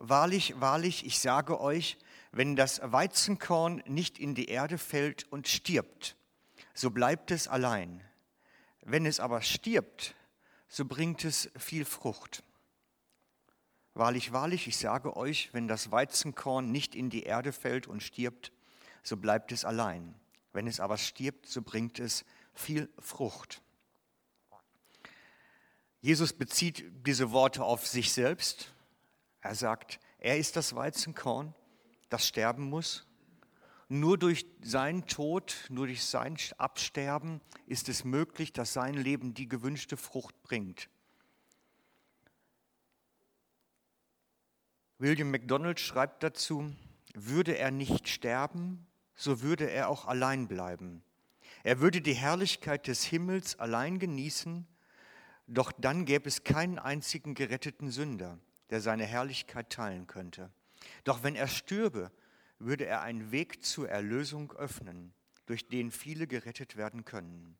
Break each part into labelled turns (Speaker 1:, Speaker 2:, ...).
Speaker 1: Wahrlich, wahrlich, ich sage euch, wenn das Weizenkorn nicht in die Erde fällt und stirbt, so bleibt es allein. Wenn es aber stirbt, so bringt es viel Frucht. Wahrlich, wahrlich, ich sage euch, wenn das Weizenkorn nicht in die Erde fällt und stirbt, so bleibt es allein. Wenn es aber stirbt, so bringt es viel Frucht. Jesus bezieht diese Worte auf sich selbst. Er sagt, er ist das Weizenkorn, das sterben muss. Nur durch seinen Tod, nur durch sein Absterben ist es möglich, dass sein Leben die gewünschte Frucht bringt. William MacDonald schreibt dazu, würde er nicht sterben, so würde er auch allein bleiben. Er würde die Herrlichkeit des Himmels allein genießen, doch dann gäbe es keinen einzigen geretteten Sünder, der seine Herrlichkeit teilen könnte. Doch wenn er stürbe, würde er einen Weg zur Erlösung öffnen, durch den viele gerettet werden können.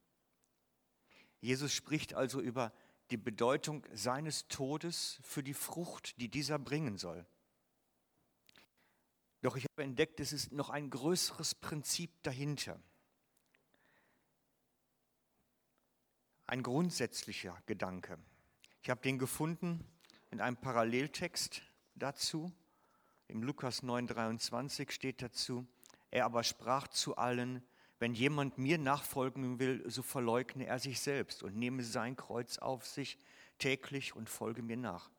Speaker 1: Jesus spricht also über die Bedeutung seines Todes für die Frucht, die dieser bringen soll. Doch ich habe entdeckt, es ist noch ein größeres Prinzip dahinter. ein grundsätzlicher Gedanke. Ich habe den gefunden in einem Paralleltext dazu. Im Lukas 9:23 steht dazu, er aber sprach zu allen, wenn jemand mir nachfolgen will, so verleugne er sich selbst und nehme sein Kreuz auf sich täglich und folge mir nach.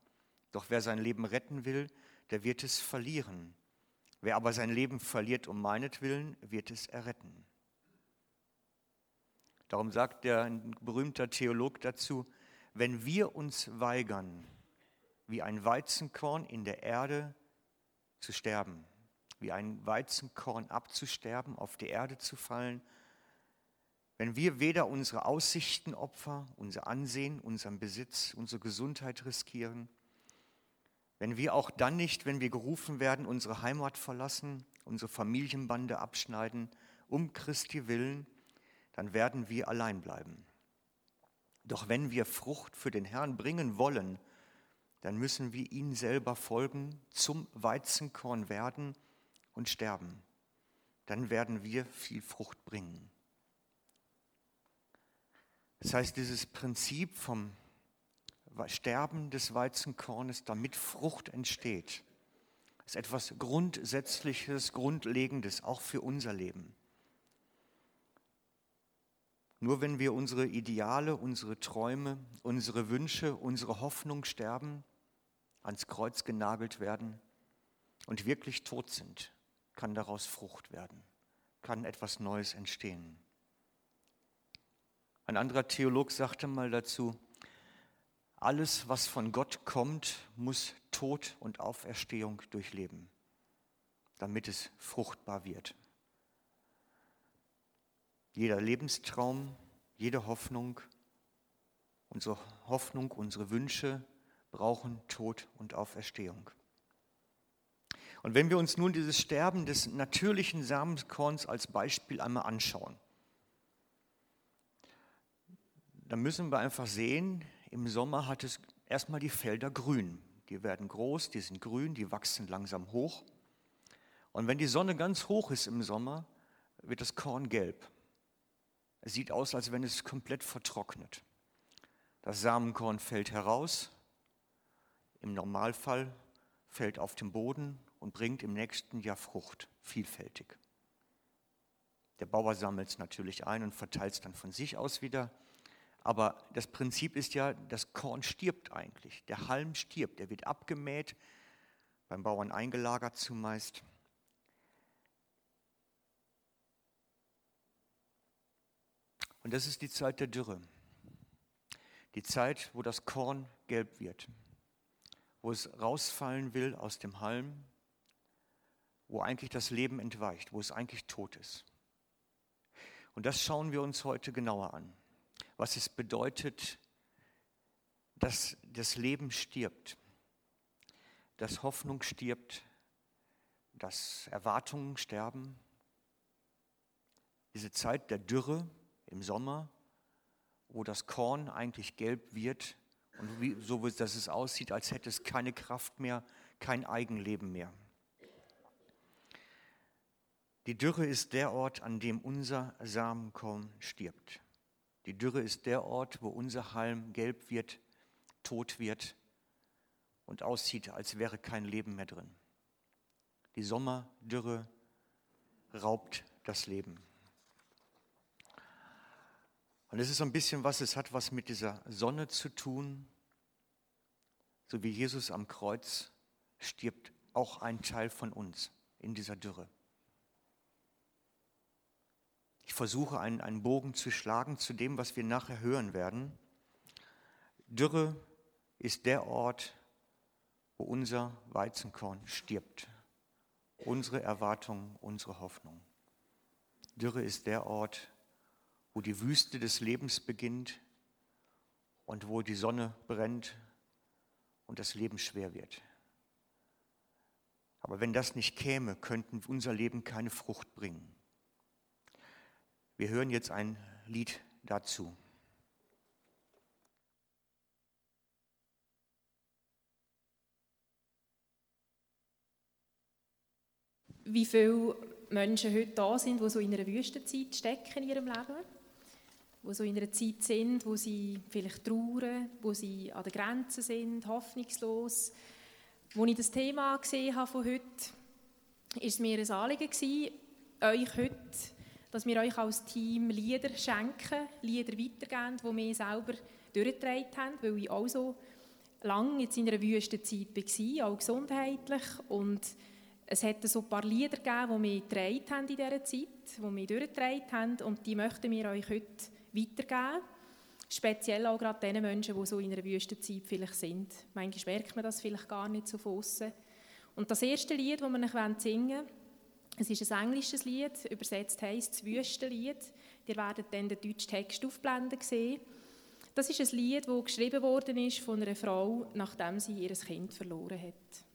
Speaker 1: Doch wer sein Leben retten will, der wird es verlieren. Wer aber sein Leben verliert um meinetwillen, wird es erretten. Darum sagt der ein berühmter Theolog dazu, wenn wir uns weigern, wie ein Weizenkorn in der Erde zu sterben, wie ein Weizenkorn abzusterben, auf die Erde zu fallen, wenn wir weder unsere Aussichten opfer, unser Ansehen, unseren Besitz, unsere Gesundheit riskieren, wenn wir auch dann nicht, wenn wir gerufen werden, unsere Heimat verlassen, unsere Familienbande abschneiden, um Christi willen, dann werden wir allein bleiben. Doch wenn wir Frucht für den Herrn bringen wollen, dann müssen wir ihn selber folgen, zum Weizenkorn werden und sterben. Dann werden wir viel Frucht bringen. Das heißt, dieses Prinzip vom Sterben des Weizenkornes, damit Frucht entsteht, ist etwas Grundsätzliches, Grundlegendes, auch für unser Leben. Nur wenn wir unsere Ideale, unsere Träume, unsere Wünsche, unsere Hoffnung sterben, ans Kreuz genagelt werden und wirklich tot sind, kann daraus Frucht werden, kann etwas Neues entstehen. Ein anderer Theolog sagte mal dazu, alles, was von Gott kommt, muss Tod und Auferstehung durchleben, damit es fruchtbar wird. Jeder Lebenstraum, jede Hoffnung, unsere Hoffnung, unsere Wünsche brauchen Tod und Auferstehung. Und wenn wir uns nun dieses Sterben des natürlichen Samenkorns als Beispiel einmal anschauen, dann müssen wir einfach sehen, im Sommer hat es erstmal die Felder grün. Die werden groß, die sind grün, die wachsen langsam hoch. Und wenn die Sonne ganz hoch ist im Sommer, wird das Korn gelb. Es sieht aus, als wenn es komplett vertrocknet. Das Samenkorn fällt heraus, im Normalfall fällt auf den Boden und bringt im nächsten Jahr Frucht, vielfältig. Der Bauer sammelt es natürlich ein und verteilt es dann von sich aus wieder. Aber das Prinzip ist ja, das Korn stirbt eigentlich. Der Halm stirbt, er wird abgemäht, beim Bauern eingelagert zumeist. Und das ist die Zeit der Dürre. Die Zeit, wo das Korn gelb wird, wo es rausfallen will aus dem Halm, wo eigentlich das Leben entweicht, wo es eigentlich tot ist. Und das schauen wir uns heute genauer an, was es bedeutet, dass das Leben stirbt, dass Hoffnung stirbt, dass Erwartungen sterben. Diese Zeit der Dürre, im Sommer, wo das Korn eigentlich gelb wird und wie, so dass es aussieht, als hätte es keine Kraft mehr, kein Eigenleben mehr. Die Dürre ist der Ort, an dem unser Samenkorn stirbt. Die Dürre ist der Ort, wo unser Halm gelb wird, tot wird und aussieht, als wäre kein Leben mehr drin. Die Sommerdürre raubt das Leben. Und es ist so ein bisschen was, es hat was mit dieser Sonne zu tun. So wie Jesus am Kreuz stirbt auch ein Teil von uns in dieser Dürre. Ich versuche einen, einen Bogen zu schlagen zu dem, was wir nachher hören werden. Dürre ist der Ort, wo unser Weizenkorn stirbt. Unsere Erwartung, unsere Hoffnung. Dürre ist der Ort, wo die Wüste des Lebens beginnt und wo die Sonne brennt und das Leben schwer wird. Aber wenn das nicht käme, könnten unser Leben keine Frucht bringen. Wir hören jetzt ein Lied dazu.
Speaker 2: Wie viele Menschen heute da sind, die so in einer Wüstenzeit stecken in ihrem Leben, die so in einer Zeit sind, wo sie vielleicht trauern, wo sie an der Grenze sind, hoffnungslos. Als ich das Thema gesehen habe von heute, war es mir ein Anliegen gewesen, euch heute dass wir euch als Team Lieder schenken, Lieder weitergeben, die wir selber durchgetragen haben, weil ich auch so lange jetzt in einer Wüstenzeit war, auch gesundheitlich. Und es hat so ein paar Lieder gegeben, die wir in dieser Zeit, die wir durchgetragen haben und die möchten wir euch heute weitergeben. Speziell auch gerade den Menschen, die so in einer Wüstenzeit vielleicht sind. Manchmal merkt man das vielleicht gar nicht so von. Und das erste Lied, das wir euch singen wollen, es ist ein englisches Lied, übersetzt heisst es Wüstenlied. Ihr werdet dann den deutschen Text aufblenden sehen. Das ist ein Lied, das geschrieben worden ist von einer Frau, nachdem sie ihr Kind verloren hat.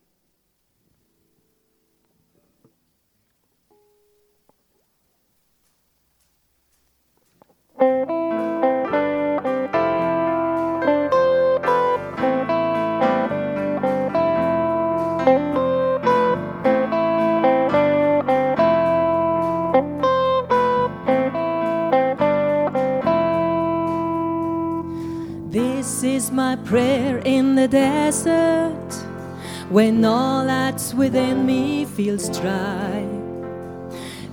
Speaker 2: My prayer in the desert when all that's within me feels dry.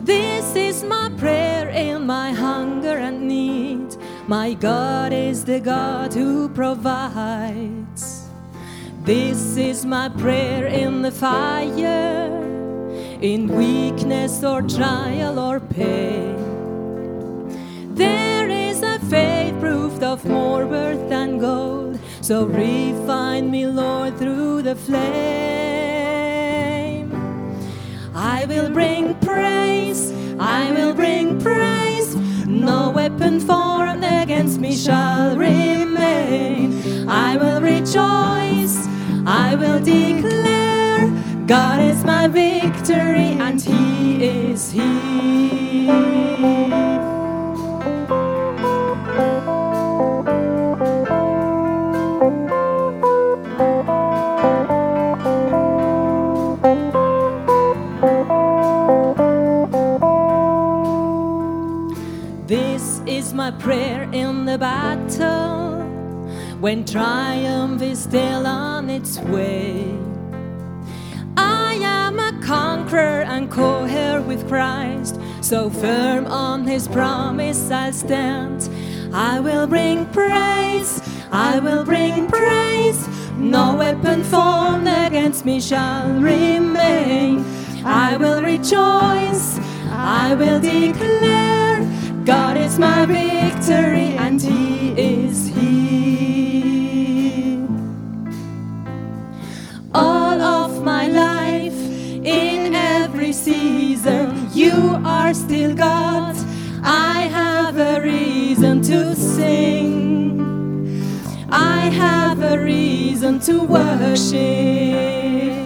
Speaker 2: This is my prayer in my hunger. My God is the God who provides. This is my prayer in the fire, in weakness or trial or pain. There is a faith proved of more worth than gold so refine me, Lord, through the flame. I will bring praise, I will bring praise. No shall remain. I will rejoice, I will declare God is my victory and He is He. Prayer in the battle when triumph is still on its way. I am a conqueror and co heir with Christ, so firm on his promise I'll stand. I will bring praise, I will bring praise. No weapon formed against me shall remain. I will rejoice, I will declare. God is my victory and He is He. All of my life, in every season, you are still God. I have a reason to sing. I have a reason to worship.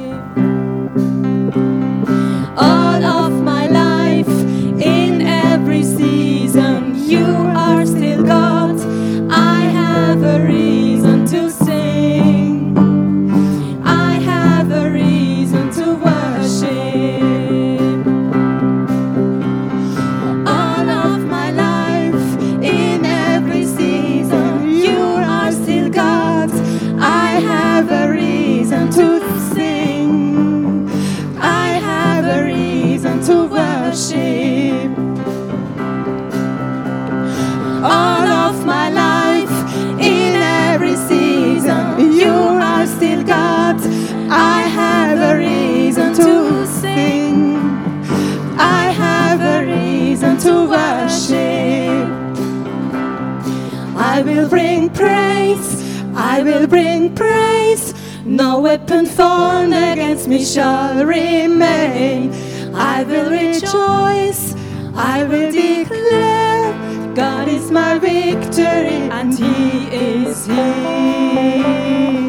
Speaker 2: Will bring praise. I will bring praise. No weapon formed against me shall remain. I will rejoice. I will declare God is my victory and He is here.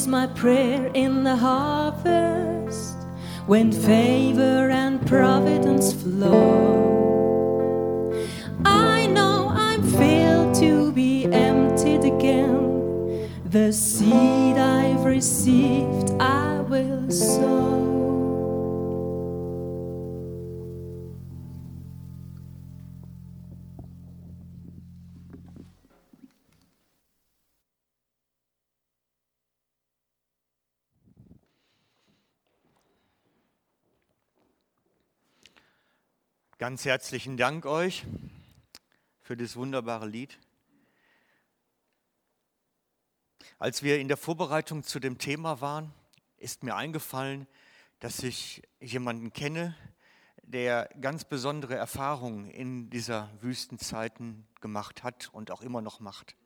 Speaker 2: Is my prayer in the harvest when favor and providence flow. I know I'm filled to be emptied again. The seed I've received, I will sow.
Speaker 1: Ganz herzlichen Dank euch für das wunderbare Lied. Als wir in der Vorbereitung zu dem Thema waren, ist mir eingefallen, dass ich jemanden kenne, der ganz besondere Erfahrungen in dieser Wüstenzeiten gemacht hat und auch immer noch macht.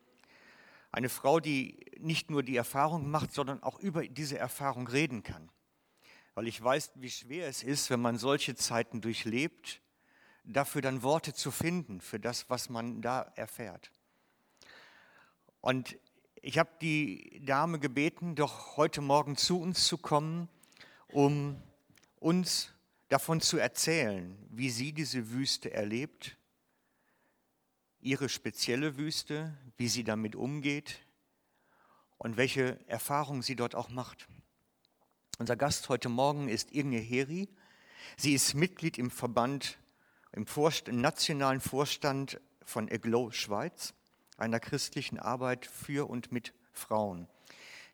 Speaker 1: Eine Frau, die nicht nur die Erfahrung macht, sondern auch über diese Erfahrung reden kann. Weil ich weiß, wie schwer es ist, wenn man solche Zeiten durchlebt, dafür dann Worte zu finden, für das, was man da erfährt. Und ich habe die Dame gebeten, doch heute Morgen zu uns zu kommen, um uns davon zu erzählen, wie sie diese Wüste erlebt, ihre spezielle Wüste, wie sie damit umgeht und welche Erfahrungen sie dort auch macht. Unser Gast heute Morgen ist Inge Heri. Sie ist Mitglied im Verband, im, Vorst im nationalen Vorstand von EGLO Schweiz, einer christlichen Arbeit für und mit Frauen.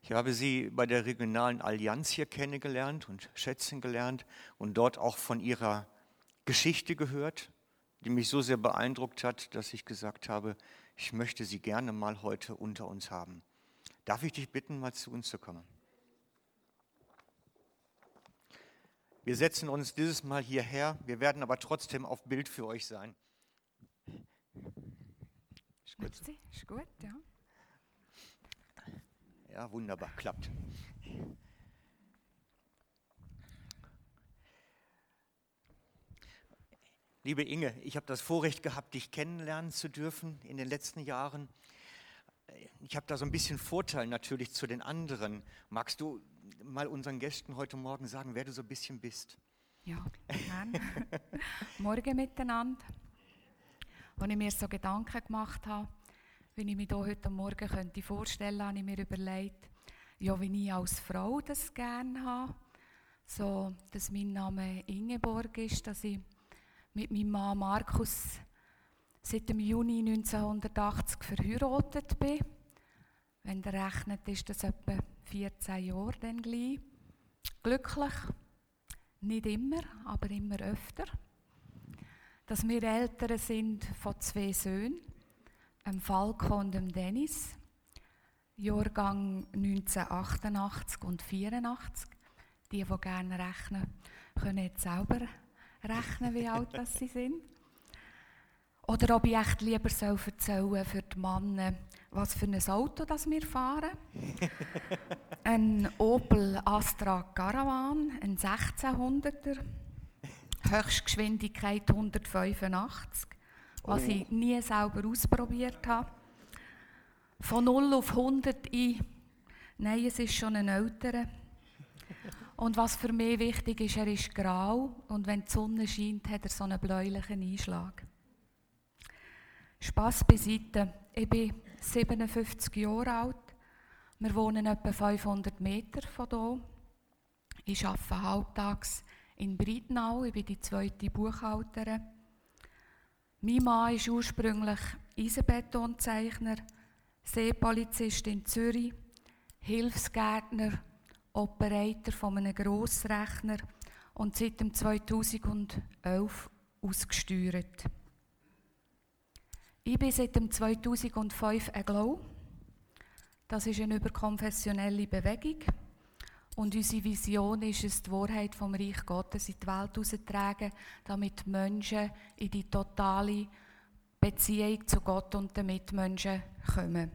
Speaker 1: Ich habe sie bei der regionalen Allianz hier kennengelernt und schätzen gelernt und dort auch von ihrer Geschichte gehört, die mich so sehr beeindruckt hat, dass ich gesagt habe, ich möchte sie gerne mal heute unter uns haben. Darf ich dich bitten, mal zu uns zu kommen? Wir setzen uns dieses Mal hierher, wir werden aber trotzdem auf Bild für euch sein.
Speaker 3: Ist gut, ist gut ja.
Speaker 1: Ja, wunderbar, klappt. Liebe Inge, ich habe das Vorrecht gehabt, dich kennenlernen zu dürfen in den letzten Jahren. Ich habe da so ein bisschen Vorteil natürlich zu den anderen. Magst du mal unseren Gästen heute Morgen sagen, wer du so ein bisschen bist?
Speaker 3: Ja, gerne. Morgen miteinander. Als ich mir so Gedanken gemacht habe, wie ich mich hier heute Morgen könnte vorstellen könnte, habe ich mir überlegt, ja, wie ich als Frau das gerne habe. So, dass mein Name Ingeborg ist, dass ich mit meinem Mann Markus seit dem Juni 1980 verheiratet bin. Wenn ihr rechnet, ist das etwa 14 Jahre dann gleich. Glücklich, nicht immer, aber immer öfter. Dass wir Eltern sind von zwei Söhnen, dem Falco und dem Dennis, Jahrgang 1988 und 84. Die, die gerne rechnen, können jetzt selber rechnen, wie alt sie sind. Oder ob ich echt lieber soll für die Männer, was für ein Auto das wir fahren. ein Opel Astra Caravan, ein 1600er, Höchstgeschwindigkeit 185, was oh. ich nie selber ausprobiert habe. Von 0 auf 100 in, nein, es ist schon ein älterer. Und was für mich wichtig ist, er ist grau und wenn die Sonne scheint, hat er so einen bläulichen Einschlag. Spass beiseite, ich bin 57 Jahre alt. Wir wohnen etwa 500 Meter von hier. Ich arbeite halbtags in Breitenau, ich bin die zweite Buchhalterin. Mein Mann ist ursprünglich Eisenbetonzeichner, Seepolizist in Zürich, Hilfsgärtner, Operator von einem Grossrechner und seit 2011 ausgesteuert. Ich bin seit dem 2005 ein Glow. Das ist eine überkonfessionelle Bewegung. Und unsere Vision ist es, die Wahrheit vom Reich Gottes in die Welt herauszutragen, damit Menschen in die totale Beziehung zu Gott und den Mitmenschen kommen.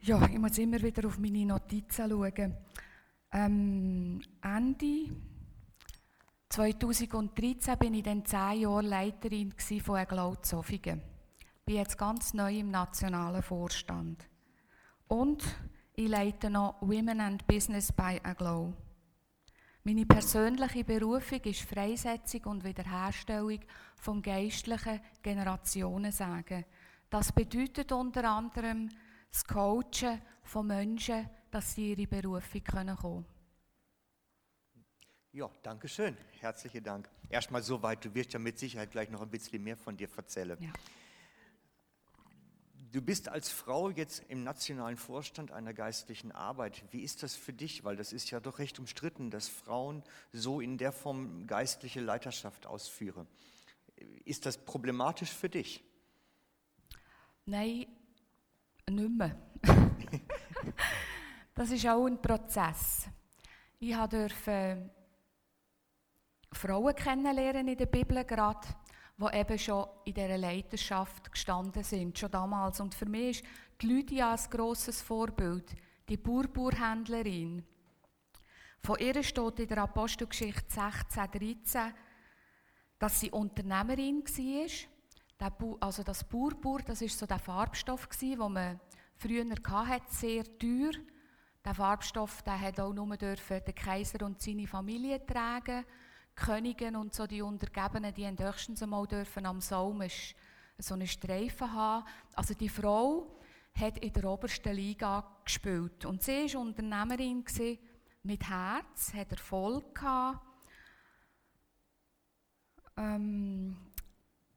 Speaker 3: Ja, ich muss immer wieder auf meine Notizen schauen. Ähm, Ende 2013 bin ich dann zehn Jahre Leiterin von Zofingen. Ich bin jetzt ganz neu im nationalen Vorstand. Und ich leite noch Women and Business by Aglow. Meine persönliche Berufung ist Freisetzung und Wiederherstellung vom geistlichen Generationensagen. Das bedeutet unter anderem das Coachen von Menschen, dass sie ihre Berufung kommen können.
Speaker 1: Ja, danke schön. Herzlichen Dank. Erstmal soweit, du wirst ja mit Sicherheit gleich noch ein bisschen mehr von dir erzählen. Ja. Du bist als Frau jetzt im nationalen Vorstand einer geistlichen Arbeit. Wie ist das für dich? Weil das ist ja doch recht umstritten, dass Frauen so in der Form geistliche Leiterschaft ausführen. Ist das problematisch für dich?
Speaker 3: Nein, nicht mehr. das ist auch ein Prozess. Ich durfte Frauen kennenlernen in der Bibel gerade, die eben schon in dieser Leiterschaft gestanden sind, schon damals. Und für mich ist die Lydia ein grosses Vorbild, die Burburhändlerin. Von ihr steht in der Apostelgeschichte 16, 13, dass sie Unternehmerin war. Also das Burbur, das ist so der Farbstoff, den man früher hatte, sehr teuer. Der Farbstoff der hat auch nur der Kaiser und seine Familie tragen Königen und so die Untergebenen, die höchstens einmal dürfen am Saum so einen Streifen haben. Also die Frau hat in der obersten Liga gespielt und sie war Unternehmerin mit Herz, hat Erfolg gehabt. Ähm,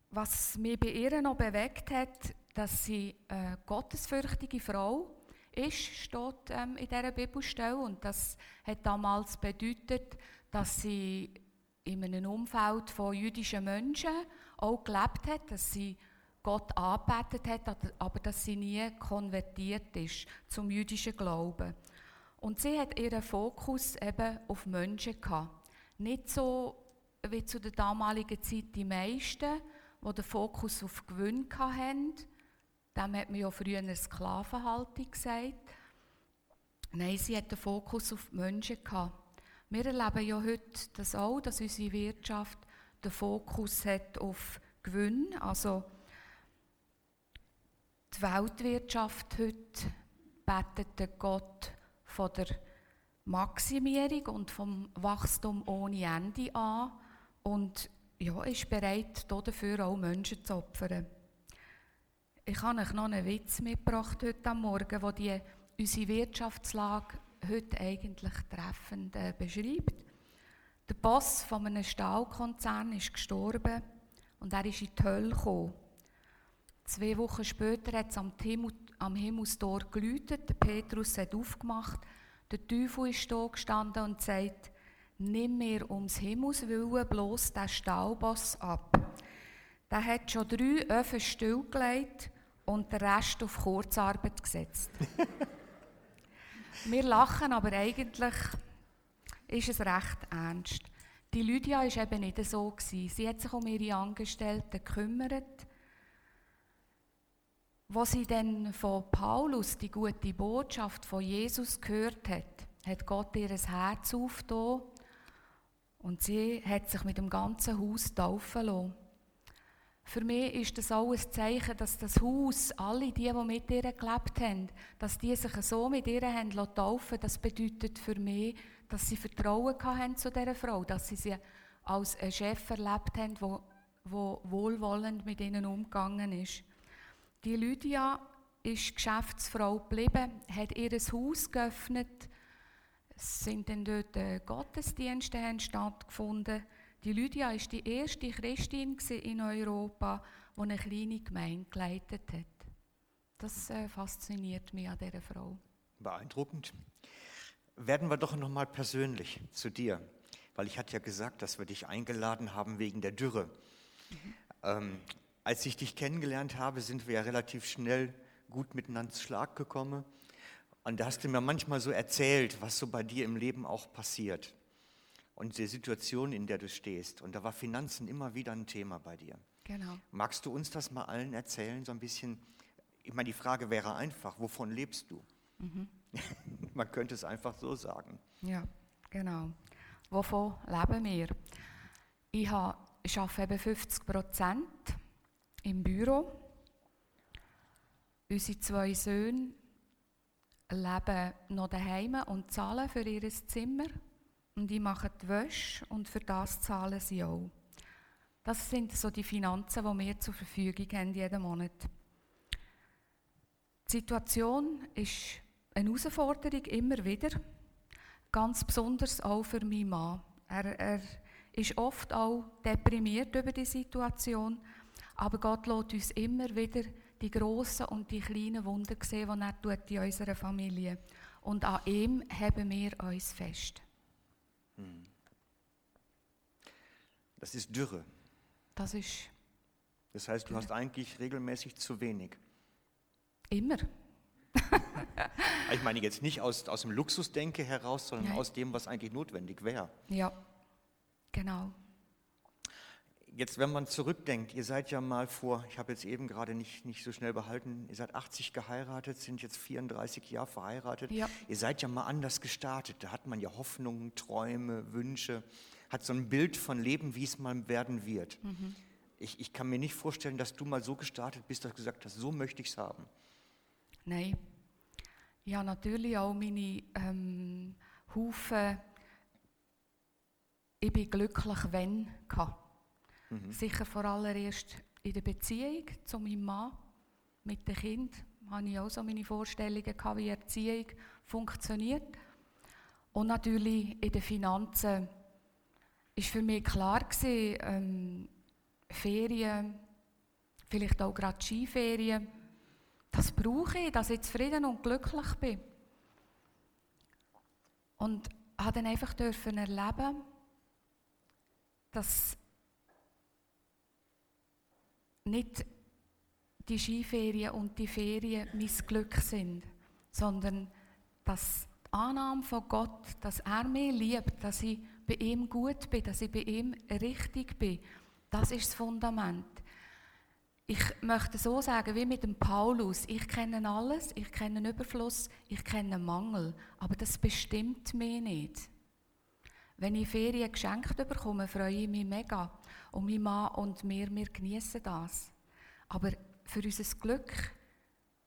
Speaker 3: was mich bei ihr noch bewegt hat, dass sie eine gottesfürchtige Frau ist, steht ähm, in dieser Bibelstelle. Und das hat damals bedeutet, dass sie in einem Umfeld von jüdischen Menschen auch gelebt hat, dass sie Gott angebetet hat, aber dass sie nie konvertiert ist zum jüdischen Glauben. Und sie hat ihren Fokus eben auf Menschen gehabt. Nicht so wie zu der damaligen Zeit die meisten, die den Fokus auf Gewinn hatten. Dem hat man ja früher eine Sklavenhaltung gesagt. Nein, sie hat den Fokus auf Menschen gehabt. Wir erleben ja heute das auch, dass unsere Wirtschaft den Fokus hat auf Gewinn. Also die Weltwirtschaft heute betet den Gott von der Maximierung und vom Wachstum ohne Ende an und ja, ist bereit, dafür auch Menschen zu opfern. Ich habe euch noch einen Witz mitgebracht heute Morgen, wo die unsere Wirtschaftslage heute eigentlich treffend äh, beschreibt. Der Boss von einem Stahlkonzern ist gestorben und er ist in die Hölle gekommen. Zwei Wochen später hat es am, Himmel, am Himmelstor geläutet, der Petrus hat aufgemacht, der Teufel ist da gestanden und sagt, nimm mir ums Himmels Willen bloß den Stahlboss ab. Der hat schon drei Öfen stillgelegt und den Rest auf Kurzarbeit gesetzt. Wir lachen, aber eigentlich ist es recht ernst. Die Lydia war eben nicht so. Gewesen. Sie hat sich um ihre Angestellten gekümmert. Als sie dann von Paulus die gute Botschaft von Jesus gehört hat, hat Gott ihr Herz aufgetan und sie hat sich mit dem ganzen Haus taufen lassen. Für mich ist das auch ein Zeichen, dass das Haus, alle die, die mit ihr gelebt haben, dass die sich so mit ihr haben taufen. Das bedeutet für mich, dass sie Vertrauen hatten zu dieser Frau, dass sie sie als einen Chef erlebt haben, der wohlwollend mit ihnen umgegangen ist. Die Lydia ist Geschäftsfrau geblieben, hat ihr Haus geöffnet, es sind dann dort äh, Gottesdienste stattgefunden die Lydia war die erste Christin in Europa, die eine kleine Gemeinde geleitet hat. Das äh, fasziniert mich an dieser Frau.
Speaker 1: Beeindruckend. Werden wir doch noch mal persönlich zu dir, weil ich hatte ja gesagt, dass wir dich eingeladen haben wegen der Dürre. Ähm, als ich dich kennengelernt habe, sind wir ja relativ schnell gut miteinander zu Schlag gekommen. Und da hast du mir manchmal so erzählt, was so bei dir im Leben auch passiert. Und die Situation, in der du stehst. Und da war Finanzen immer wieder ein Thema bei dir.
Speaker 3: Genau.
Speaker 1: Magst du uns das mal allen erzählen, so ein bisschen? Ich meine, die Frage wäre einfach, wovon lebst du? Man könnte es einfach so sagen.
Speaker 3: Ja, genau. Wovon leben wir? Ich, habe, ich arbeite eben 50 Prozent im Büro. Unsere zwei Söhne leben noch daheim und zahlen für ihr Zimmer. Und ich mache die Wäsche und für das zahlen sie auch. Das sind so die Finanzen, die wir zur Verfügung haben jeden Monat. Die Situation ist eine Herausforderung immer wieder, ganz besonders auch für meinen Mann. Er, er ist oft auch deprimiert über die Situation, aber Gott lässt uns immer wieder die grossen und die kleinen Wunder sehen, die er tut in unserer Familie. Und an ihm haben wir uns fest.
Speaker 1: Das ist Dürre.
Speaker 3: Das ist
Speaker 1: Das heißt, du hast eigentlich regelmäßig zu wenig.
Speaker 3: immer.
Speaker 1: Ich meine jetzt nicht aus, aus dem Luxusdenke heraus, sondern
Speaker 3: Nein.
Speaker 1: aus dem, was eigentlich notwendig wäre.
Speaker 3: Ja, genau.
Speaker 1: Jetzt, wenn man zurückdenkt, ihr seid ja mal vor, ich habe jetzt eben gerade nicht, nicht so schnell behalten, ihr seid 80 geheiratet, sind jetzt 34 Jahre verheiratet.
Speaker 3: Ja.
Speaker 1: Ihr seid ja mal anders gestartet. Da hat man ja Hoffnungen, Träume, Wünsche, hat so ein Bild von Leben, wie es mal werden wird. Ich, ich kann mir nicht vorstellen, dass du mal so gestartet bist, dass du gesagt hast, so möchte ich es haben.
Speaker 3: Nein. Habe natürlich auch meine ähm, Haufen «Ich bin glücklich, wenn» gehabt. Sicher vor allererst in der Beziehung zu meinem Mann, mit dem Kind, hatte ich auch so meine Vorstellungen, gehabt, wie Erziehung funktioniert. Und natürlich in den Finanzen ist für mich klar gewesen, ähm, Ferien, vielleicht auch gerade Skiferien, das brauche ich, dass ich zufrieden und glücklich bin. Und habe dann einfach dürfen erleben, dass nicht die Skiferien und die Ferien mein Glück sind, sondern dass die Annahme von Gott, dass er mich liebt, dass ich bei ihm gut bin, dass ich bei ihm richtig bin, das ist das Fundament. Ich möchte so sagen, wie mit dem Paulus, ich kenne alles, ich kenne Überfluss, ich kenne Mangel, aber das bestimmt mich nicht. Wenn ich Ferien geschenkt bekomme, freue ich mich mega. Und mein Mann und wir, wir genießen das. Aber für unser Glück,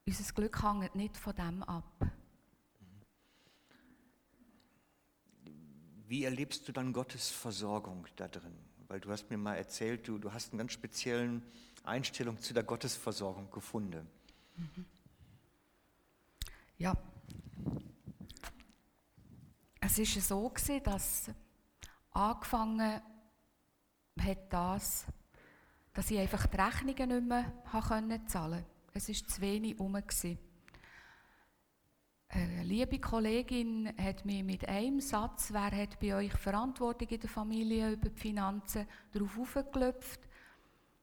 Speaker 3: unser Glück hängt nicht von dem ab.
Speaker 1: Wie erlebst du dann Gottes Versorgung da drin? Weil du hast mir mal erzählt, du, du hast eine ganz spezielle Einstellung zu der Gottesversorgung gefunden.
Speaker 3: Ja. Es war so, gewesen, dass angefangen hat das, dass ich einfach die Rechnungen nicht mehr zahlen konnte. Es war zu wenig rum. gewesen. Eine liebe Kollegin hat mich mit einem Satz, wer hat bei euch Verantwortung in der Familie über die Finanzen, darauf aufgeklopft,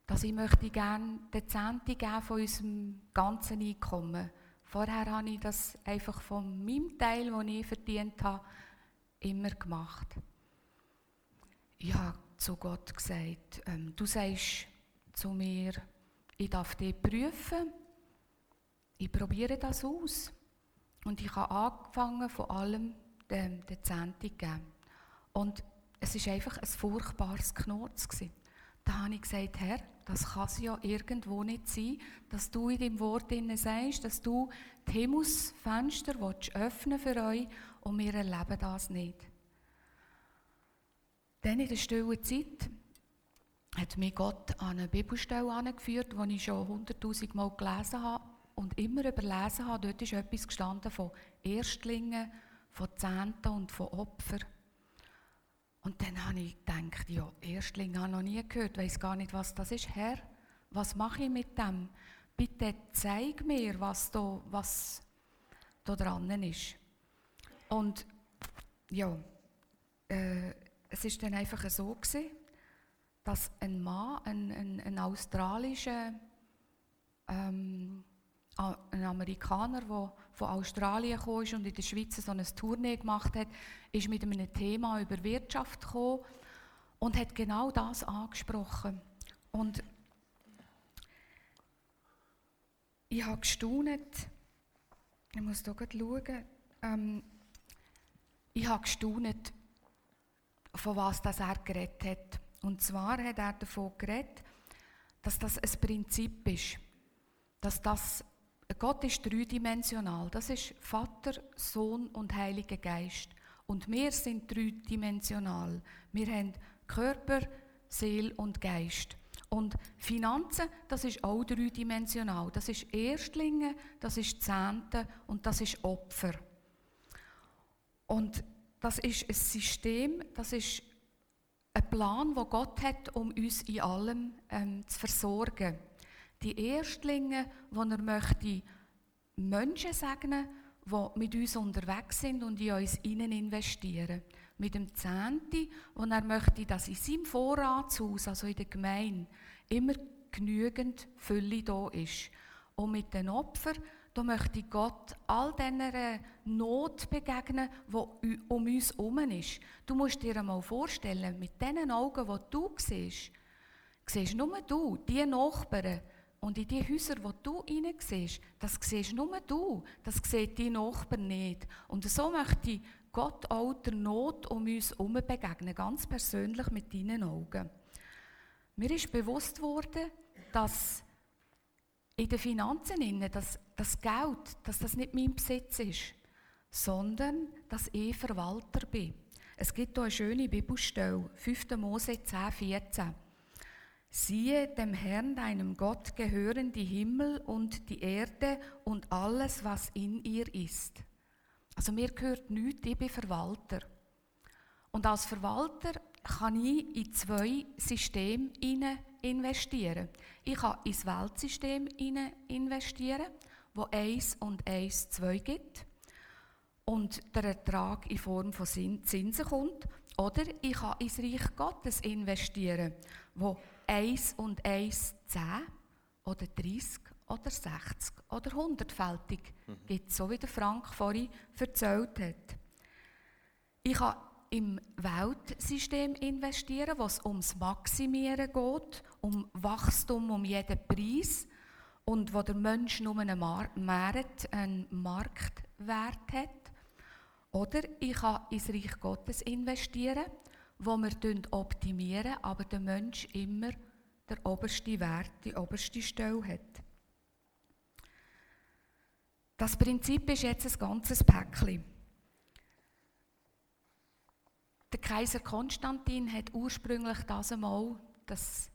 Speaker 3: dass ich möchte gerne den Zehnte geben von unserem ganzen Einkommen. Vorher habe ich das einfach von meinem Teil, den ich verdient habe, immer gemacht. Ich habe zu Gott gesagt, ähm, du sagst zu mir, ich darf dich prüfen, ich probiere das aus. Und ich habe angefangen, von allem den, den geben. Und es war einfach ein furchtbares Knurz. gewesen. Da habe ich gesagt, Herr, das kann es ja irgendwo nicht sein, dass du in deinem Wort drin sagst, dass du die Himmelsfenster öffnen für euch und wir erleben das nicht. Dann in der stillen Zeit hat mich Gott an eine Bibelstelle angeführt, die ich schon hunderttausend Mal gelesen habe und immer überlesen habe. Dort ist etwas gestanden von Erstlingen, von Zehnten und von Opfern. Und dann habe ich gedacht, ja, Erstlinge habe ich noch nie gehört, weiß gar nicht, was das ist. Herr, was mache ich mit dem? Bitte zeig mir, was da, was da dran ist. Und ja, äh, es ist dann einfach so gewesen, dass ein Mann, ein, ein, ein australischer, ähm, ein Amerikaner, der von Australien kam und in der Schweiz so eine Tournee gemacht hat, ist mit einem Thema über Wirtschaft gekommen und hat genau das angesprochen. Und ich habe gestaunt, ich muss hier schauen, ähm, ich habe gestaunt, von was das er geredet hat. Und zwar hat er davon geredet, dass das ein Prinzip ist. Dass das, Gott ist dreidimensional. Das ist Vater, Sohn und Heiliger Geist. Und wir sind dreidimensional. Wir haben Körper, Seele und Geist. Und Finanzen, das ist auch dreidimensional. Das ist Erstlinge, das ist Zehnte und das ist Opfer. Und das ist ein System, das ist ein Plan, wo Gott hat, um uns in allem ähm, zu versorgen. Die Erstlinge, wo er möchte Menschen segnen, die mit uns unterwegs sind und in uns innen investieren. Mit dem Zehnten, wo er möchte, dass in seinem Vorratshaus, also in der Gemeinde, immer genügend Fülle da ist. Und mit den Opfern, da möchte Gott all dieser Not begegnen, die um uns herum ist. Du musst dir einmal vorstellen, mit diesen Augen, die du siehst, siehst nur du, die Nachbarn und in die Häuser, die du hinein siehst, das siehst nur du, das sieht die Nachbarn nicht. Und so möchte Gott auch der Not um uns herum begegnen, ganz persönlich mit deinen Augen. Mir ist bewusst worden, dass in den Finanzen, dass das Geld, dass das nicht mein Besitz ist, sondern dass ich Verwalter bin. Es gibt hier eine schöne Bibelstelle, 5. Mose 10, 14. Siehe, dem Herrn, deinem Gott, gehören die Himmel und die Erde und alles, was in ihr ist. Also mir gehört nichts, ich bin Verwalter. Und als Verwalter kann ich in zwei Systeme investieren. Ich kann ins Weltsystem investieren, wo 1 und 1 2 gibt und der Ertrag in Form von Zinsen kommt. Oder ich kann ins Reich Gottes investieren, wo 1 und 1 10 oder 30 oder 60 oder 100-fältig mhm. gibt, so wie der Frank vorhin erzählt hat. Ich kann im Weltsystem investieren, wo es ums Maximieren geht, um Wachstum um jeden Preis und wo der Mensch nur einen, Markt, einen Marktwert hat. Oder ich kann ins Reich Gottes investieren, wo wir optimieren, aber der Mensch immer der oberste Wert, die oberste Stelle hat. Das Prinzip ist jetzt ein ganzes Päckchen. Der Kaiser Konstantin hat ursprünglich das einmal das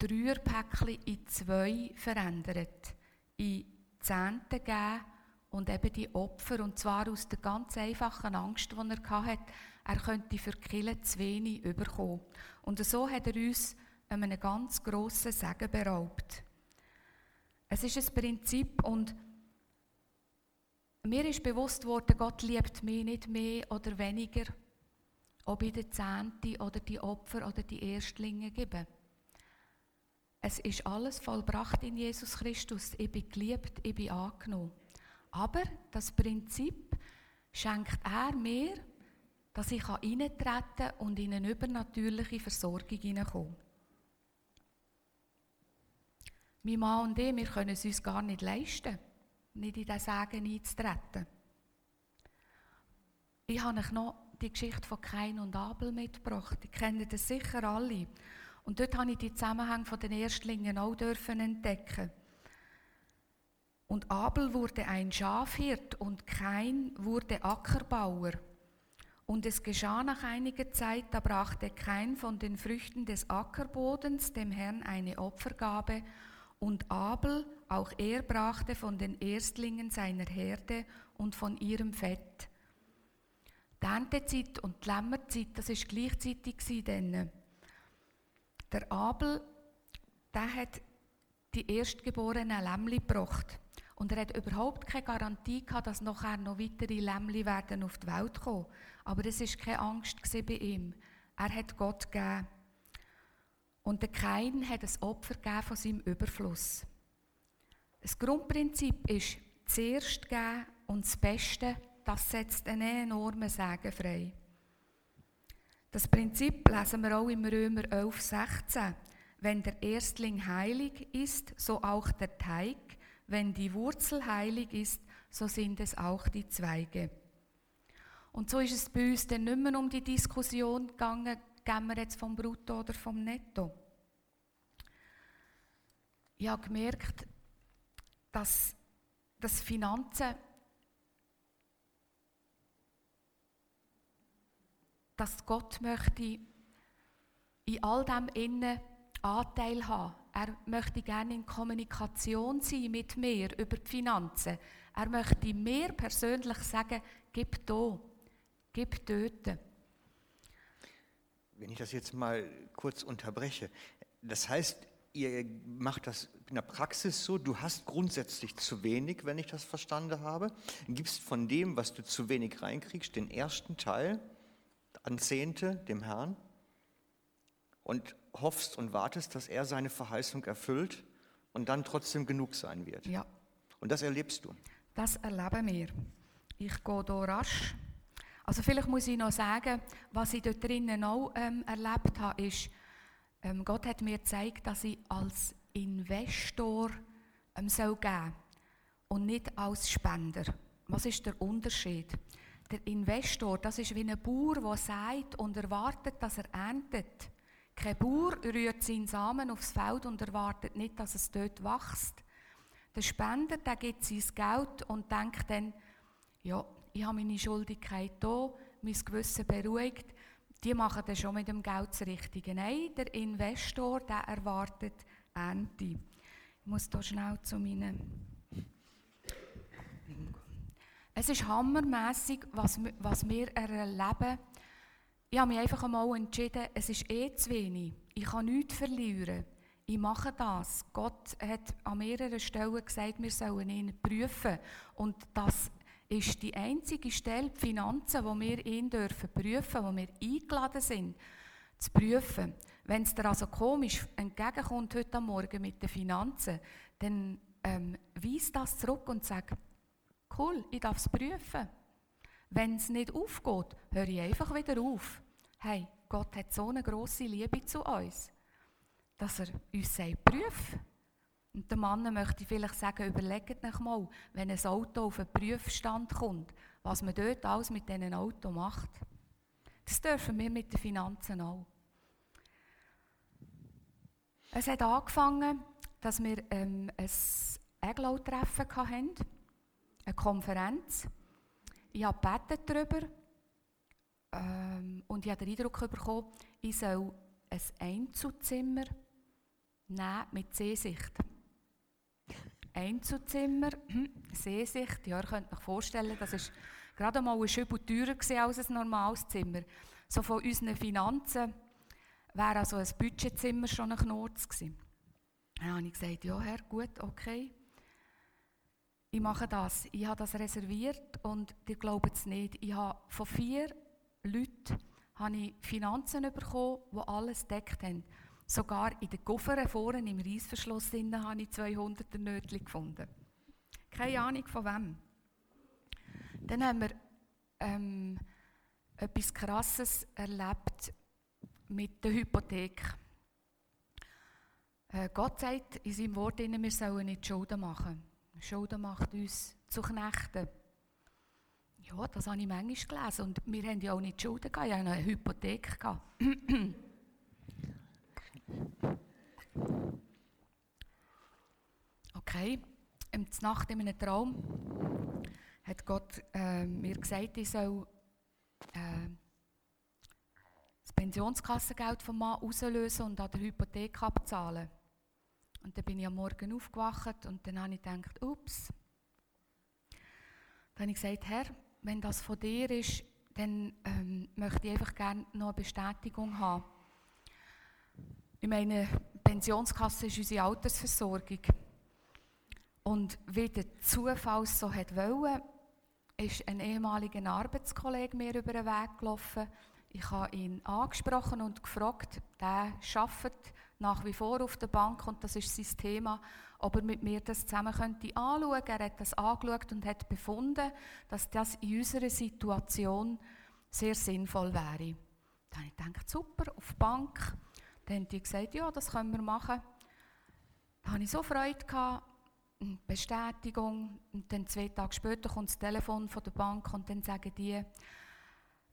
Speaker 3: Dreierpäckchen in zwei verändert. In Zehnte gegeben und eben die Opfer. Und zwar aus der ganz einfachen Angst, die er hatte, er könnte für die Kirche zu wenig überkommen. Und so hat er uns einen ganz grossen Segen beraubt. Es ist ein Prinzip und mir ist bewusst worden, Gott liebt mich nicht mehr oder weniger ob ich den Zehnte oder die Opfer oder die Erstlinge gebe. Es ist alles vollbracht in Jesus Christus. Ich bin geliebt, ich bin angenommen. Aber das Prinzip schenkt er mir, dass ich hineintreten und in eine übernatürliche Versorgung hineinkomme. Mein Mann und ich, wir können es uns gar nicht leisten, nicht in diesen Segen einzutreten. Ich habe euch noch die Geschichte von Kain und Abel mitgebracht. Die kennen das sicher alle. Und dort habe ich die Zusammenhänge von den Erstlingen auch dürfen entdecken. Und Abel wurde ein Schafhirt und Kain wurde Ackerbauer. Und es geschah nach einiger Zeit, da brachte Kain von den Früchten des Ackerbodens dem Herrn eine Opfergabe, und Abel, auch er brachte von den Erstlingen seiner Herde und von ihrem Fett. Die Erntezeit und die Lämmerzeit, das war gleichzeitig dann. Der Abel, der hat die erstgeborenen Lämmli gebracht. Und er hat überhaupt keine Garantie gehabt, dass nachher noch weitere Lämmli werden auf die Welt kommen. Aber es war keine Angst bei ihm. Er hat Gott gegeben. Und der Kain hat ein Opfer gegeben von seinem Überfluss. Das Grundprinzip ist, zuerst geben und das Beste, das setzt einen enormen Segen frei. Das Prinzip lesen wir auch im Römer 11, 16. Wenn der Erstling heilig ist, so auch der Teig. Wenn die Wurzel heilig ist, so sind es auch die Zweige. Und so ist es bei uns dann nicht mehr um die Diskussion gegangen, gehen wir jetzt vom Brutto oder vom Netto. Ich habe gemerkt, dass, dass Finanzen, dass Gott möchte in all dem innen Anteil haben. Er möchte gerne in Kommunikation sein mit mir über die Finanzen. Er möchte mir persönlich sagen, gib da, gib dort.
Speaker 1: Wenn ich das jetzt mal kurz unterbreche, das heißt, ihr macht das in der Praxis so, du hast grundsätzlich zu wenig, wenn ich das verstanden habe, gibst von dem, was du zu wenig reinkriegst, den ersten Teil an Zehnte dem Herrn und hoffst und wartest, dass er seine Verheißung erfüllt und dann trotzdem genug sein wird.
Speaker 3: Ja.
Speaker 1: Und das erlebst du.
Speaker 3: Das erleben wir. Ich gehe hier rasch. Also vielleicht muss ich noch sagen, was ich dort drinnen auch ähm, erlebt habe, ist, ähm, Gott hat mir gezeigt, dass ich als Investor ähm, soll geben und nicht als Spender. Was ist der Unterschied? Der Investor, das ist wie ein Bauer, der sagt und erwartet, dass er erntet. Kein Bauer rührt seinen Samen aufs Feld und erwartet nicht, dass es dort wächst. Der Spender, der gibt sein Geld und denkt dann, ja, ich habe meine Schuldigkeit da, mein Gewissen beruhigt, die machen dann schon mit dem Geld das Richtige. Nein, der Investor, der erwartet Ernte. Ich muss hier schnell zu meinen... Es ist hammermässig, was, was wir erleben. Ich habe mich einfach einmal entschieden, es ist eh zu wenig. Ich kann nichts verlieren. Ich mache das. Gott hat an mehreren Stellen gesagt, wir sollen ihn prüfen. Und das ist die einzige Stelle, die Finanzen, wo wir ihn dürfen prüfen, wo wir eingeladen sind, zu prüfen. Wenn es dir also komisch entgegenkommt heute Morgen mit den Finanzen, dann ähm, weis das zurück und sag, cool, ich darf es prüfen. Wenn es nicht aufgeht, höre ich einfach wieder auf. Hey, Gott hat so eine große Liebe zu uns, dass er uns sagt, prüf. Und der Mann möchte vielleicht sagen, überlegt euch mal, wenn ein Auto auf einen Prüfstand kommt, was man dort alles mit diesem Auto macht. Das dürfen wir mit den Finanzen auch. Es hat angefangen, dass wir ähm, ein Eglau-Treffen hatten, eine Konferenz. Ich habe darüber ähm, und ich habe den Eindruck bekommen, ich soll ein Einzelzimmer nehmen mit Seesicht. Einzelzimmer, Seesicht, ja, ihr könnt euch vorstellen, das ist gerade mal ein Schübel teurer als ein normales Zimmer. So von unseren Finanzen wäre also ein Budgetzimmer schon ein Knurz gewesen. Dann habe ich gesagt, ja Herr, gut, okay. Ich mache das. Ich habe das reserviert und ihr glaubt es nicht. Ich habe von vier Leuten habe ich Finanzen bekommen, die alles deckt haben. Sogar in den Koffern vorne im Reissverschluss habe ich 200er Nötchen gefunden. Keine Ahnung von wem. Dann haben wir ähm, etwas Krasses erlebt mit der Hypothek. Äh, Gott sagt in seinem Wort, wir sollen nicht Schulden machen. Schulden macht uns zu Knechten. Ja, das habe ich manchmal gelesen. Und wir haben ja auch nicht Schulden gehabt, ich hatte eine Hypothek. Okay, um die Nacht in einem Traum hat Gott äh, mir gesagt, ich soll äh, das Pensionskassengeld vom Mann auslösen und an der Hypothek abzahlen. Und dann bin ich am Morgen aufgewacht und dann habe ich gedacht, ups. Dann habe ich gesagt, Herr, wenn das von dir ist, dann ähm, möchte ich einfach gerne noch eine Bestätigung haben. Ich meine, Pensionskasse ist unsere Altersversorgung. Und wie der Zufall so hat wollen, ist ein ehemaliger Arbeitskollege mir über den Weg gelaufen. Ich habe ihn angesprochen und gefragt, der arbeitet nach wie vor auf der Bank und das ist sein Thema, ob er mit mir das zusammen könnte anschauen. Er hat das angeschaut und hat befunden, dass das in unserer Situation sehr sinnvoll wäre. Dann habe ich gedacht, super, auf die Bank. Dann haben die gesagt, ja, das können wir machen. Da hatte ich so Freude, gehabt, eine Bestätigung. Und dann zwei Tage später kommt das Telefon von der Bank und dann sagen die,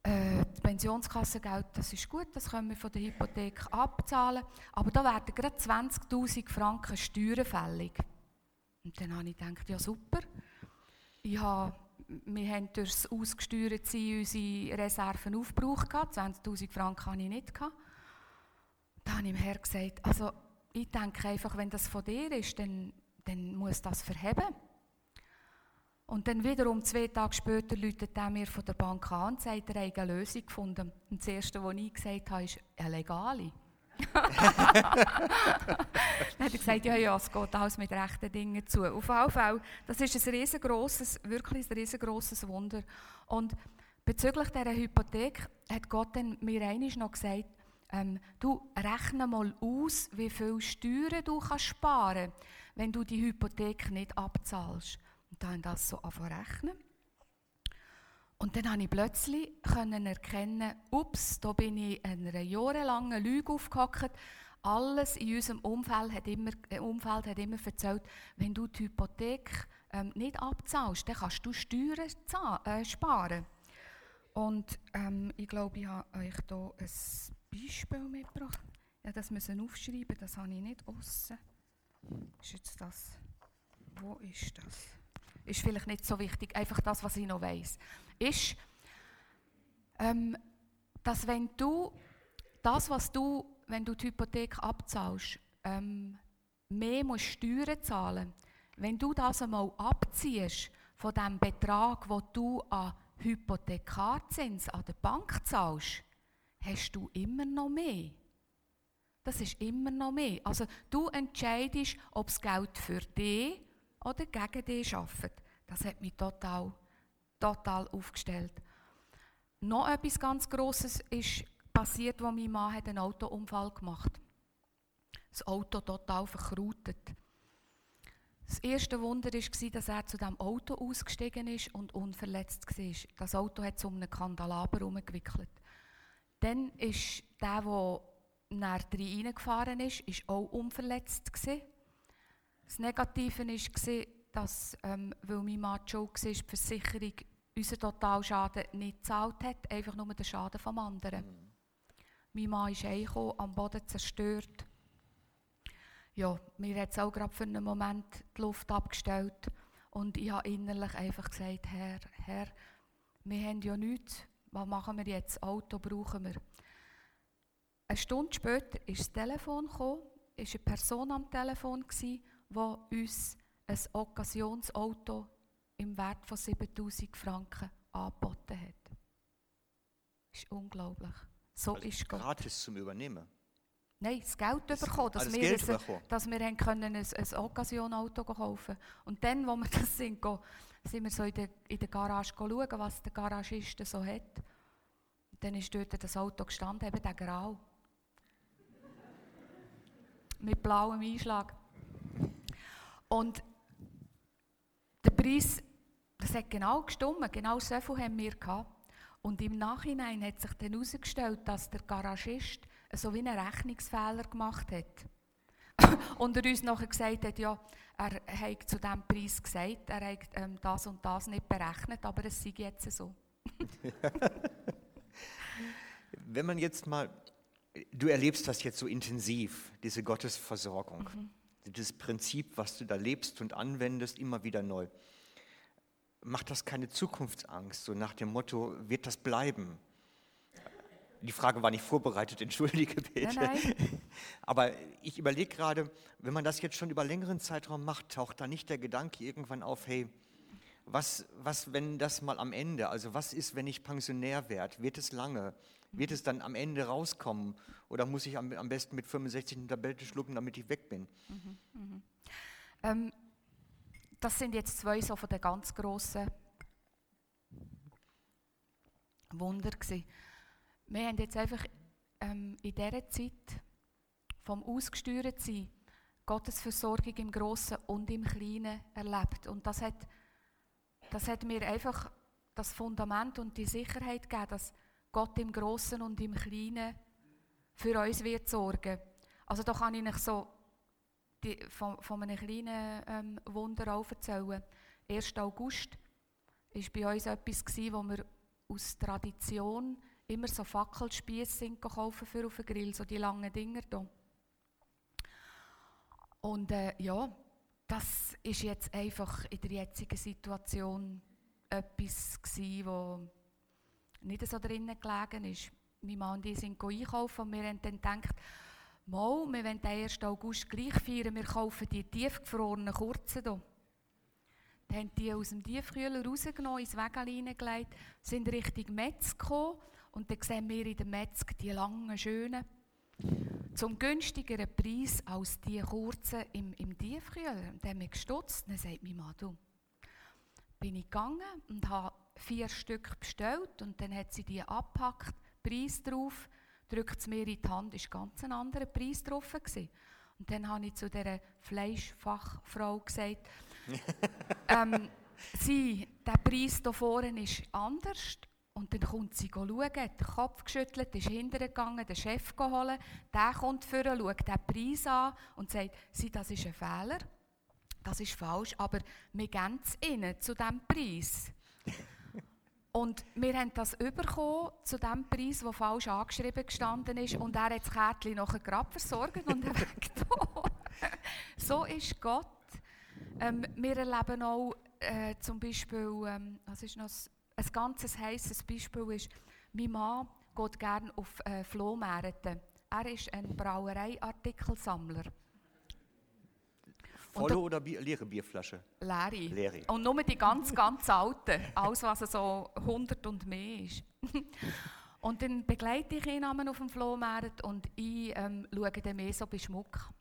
Speaker 3: äh, das Pensionskassengeld, das ist gut, das können wir von der Hypothek abzahlen, aber da werden gerade 20'000 Franken Steuern fällig. Und dann habe ich gedacht, ja super, ich habe, wir haben durch das ausgesteuert sein unsere Reserven aufgebraucht, 20'000 Franken hatte ich nicht. Gehabt. Da habe ich dem Herrn gesagt, also ich denke einfach, wenn das von dir ist, dann, dann muss das verheben. Und dann wiederum zwei Tage später läutet er mir von der Bank an und sagt, er habe eine Lösung gefunden. Und das Erste, was ich gesagt habe, ist eine legale. dann hat er gesagt, ja, ja, es geht alles mit rechten Dingen zu. Auf jeden Fall, das ist ein riesengroßes, wirklich ein riesengroßes Wunder. Und bezüglich dieser Hypothek hat Gott dann mir einiges noch gesagt, ähm, du rechne mal aus, wie viel Steuern du kannst sparen wenn du die Hypothek nicht abzahlst. Und dann das so rechnen. Und dann konnte ich plötzlich erkennen, ups, da bin ich in einer jahrelangen Lüge aufgehockt. Alles in unserem Umfeld hat immer, äh, Umfeld hat immer erzählt, wenn du die Hypothek ähm, nicht abzahlst, dann kannst du Steuern äh, sparen. Und ähm, ich glaube, ich habe euch hier ein Beispiel mitgebracht. Ja, das müssen aufschreiben, das habe ich nicht aussen. Ist jetzt das? Wo ist das? Ist vielleicht nicht so wichtig, einfach das, was ich noch weiß, ist, ähm, dass wenn du das, was du, wenn du die Hypothek abzahlst, ähm, mehr musst Steuern zahlen, wenn du das einmal abziehst von dem Betrag, wo du an Hypothekarzins an der Bank zahlst, hast du immer noch mehr. Das ist immer noch mehr. Also du entscheidest, ob das Geld für dich oder gegen dich arbeiten. Das hat mich total, total aufgestellt. Noch etwas ganz Grosses ist passiert, wo mein Mann einen Autounfall gemacht hat. Das Auto total verkrautet. Das erste Wunder war, dass er zu dem Auto ausgestiegen ist und unverletzt war. Das Auto hat zu einem Kandelaber herumgewickelt. Dann ist der, der nach reingefahren ist, ist auch unverletzt. Das Negative war, dass, ähm, weil mein Mann schon war, die Versicherung unseren Totalschaden nicht gezahlt hat, einfach nur den Schaden vom anderen. Mhm. Mein Mann ist eingekommen, am Boden zerstört. Ja, mir hat es auch gerade für einen Moment die Luft abgestellt. Und ich habe innerlich einfach gesagt, Herr, Herr, wir haben ja nichts, was machen wir jetzt? Auto brauchen wir. Eine Stunde später ist das Telefon gekommen, ist eine Person am Telefon die uns ein Occasionsauto im Wert von 7000 Franken angeboten hat. Das ist unglaublich. So
Speaker 1: also
Speaker 3: ist Gott.
Speaker 1: Gratis zum Übernehmen?
Speaker 3: Nein, das Geld das bekommen, dass, wir, Geld ein, dass wir können ein, ein Occasion-Auto kaufen Und dann, wo wir das sind, sind wir so in der, in der Garage schauen, was der Garagist so hat. Und dann ist dort das Auto gestanden, eben der Grau. Mit blauem Einschlag. Und der Preis, das hat genau gestimmt, genau so viel haben wir gehabt. Und im Nachhinein hat sich dann herausgestellt, dass der Garagist so wie einen Rechnungsfehler gemacht hat. und er uns nachher gesagt hat, ja, er hat zu diesem Preis gesagt, er hat ähm, das und das nicht berechnet, aber es sei jetzt so.
Speaker 1: Wenn man jetzt mal, du erlebst das jetzt so intensiv, diese Gottesversorgung. Mhm dieses Prinzip, was du da lebst und anwendest, immer wieder neu. Macht das keine Zukunftsangst, so nach dem Motto, wird das bleiben? Die Frage war nicht vorbereitet, entschuldige bitte. Nein, nein. Aber ich überlege gerade, wenn man das jetzt schon über längeren Zeitraum macht, taucht da nicht der Gedanke irgendwann auf, hey, was, was, wenn das mal am Ende, also was ist, wenn ich Pensionär werde? Wird es lange? Wird es dann am Ende rauskommen? Oder muss ich am, am besten mit 65 eine Tablette schlucken, damit ich weg bin? Mhm,
Speaker 3: mhm. Ähm, das sind jetzt zwei so von den ganz grossen Wunder gewesen. Wir haben jetzt einfach ähm, in dieser Zeit vom Ausgesteuertsein Gottes Versorgung im Großen und im Kleinen erlebt. Und das hat, das hat mir einfach das Fundament und die Sicherheit gegeben, dass Gott im Großen und im Kleinen für uns wird sorgen. Also da kann ich euch so die, von, von einem kleinen ähm, Wunder auch erzählen. 1. August war bei uns etwas, gewesen, wo wir aus Tradition immer so Fackelspieße kaufen für auf den Grill, so die langen Dinger hier. Und äh, ja, das ist jetzt einfach in der jetzigen Situation etwas wo nicht so drinnen gelegen ist. Mein Mann und ich sind einkaufen und wir haben dann gedacht, mal, wir wollen den 1. August gleich feiern, wir kaufen die tiefgefrorenen Kurzen hier. Dann haben die aus dem Tiefkühler rausgenommen, ins Wägel hineingelegt, sind Richtung Metz gekommen und dann sehen wir in der Metzg die langen, schönen, zum günstigeren Preis als die kurzen im, im Tiefkühler. Und dann haben wir gestutzt, dann sagt mein Mann, du, bin ich gegangen und habe vier Stück bestellt und dann hat sie die abgepackt, Preis drauf, drückt es mir in die Hand, ist ganz ein anderer Preis drauf gewesen. Und dann habe ich zu dieser Fleischfachfrau gesagt, ähm, sie, der Preis hier vorne ist anders. Und dann kommt sie schauen, hat den Kopf geschüttelt, ist hintergegangen, den Chef geholt. Der kommt vor, schaut den Preis an und sagt, sie, das ist ein Fehler, das ist falsch, aber wir geben es ihnen zu diesem Preis. Und wir haben das bekommen zu dem Preis, der falsch angeschrieben gestanden ist. Und er hat das Kärtchen nachher gerade versorgt und weggetan. so ist Gott. Ähm, wir erleben auch äh, zum Beispiel, ähm, was ist noch ein ganz heisses Beispiel ist, mein Mann geht gerne auf äh, Flohmärkte. Er ist ein Brauereiartikelsammler.
Speaker 1: Volle oder Bier, leere Bierflasche?
Speaker 3: Leere.
Speaker 1: Leere.
Speaker 3: Und nur die ganz, ganz alten. Alles, was so 100 und mehr ist. und dann begleite ich ihn auf dem Flohmarkt und ich ähm, schaue dann mehr so bei Schmuck.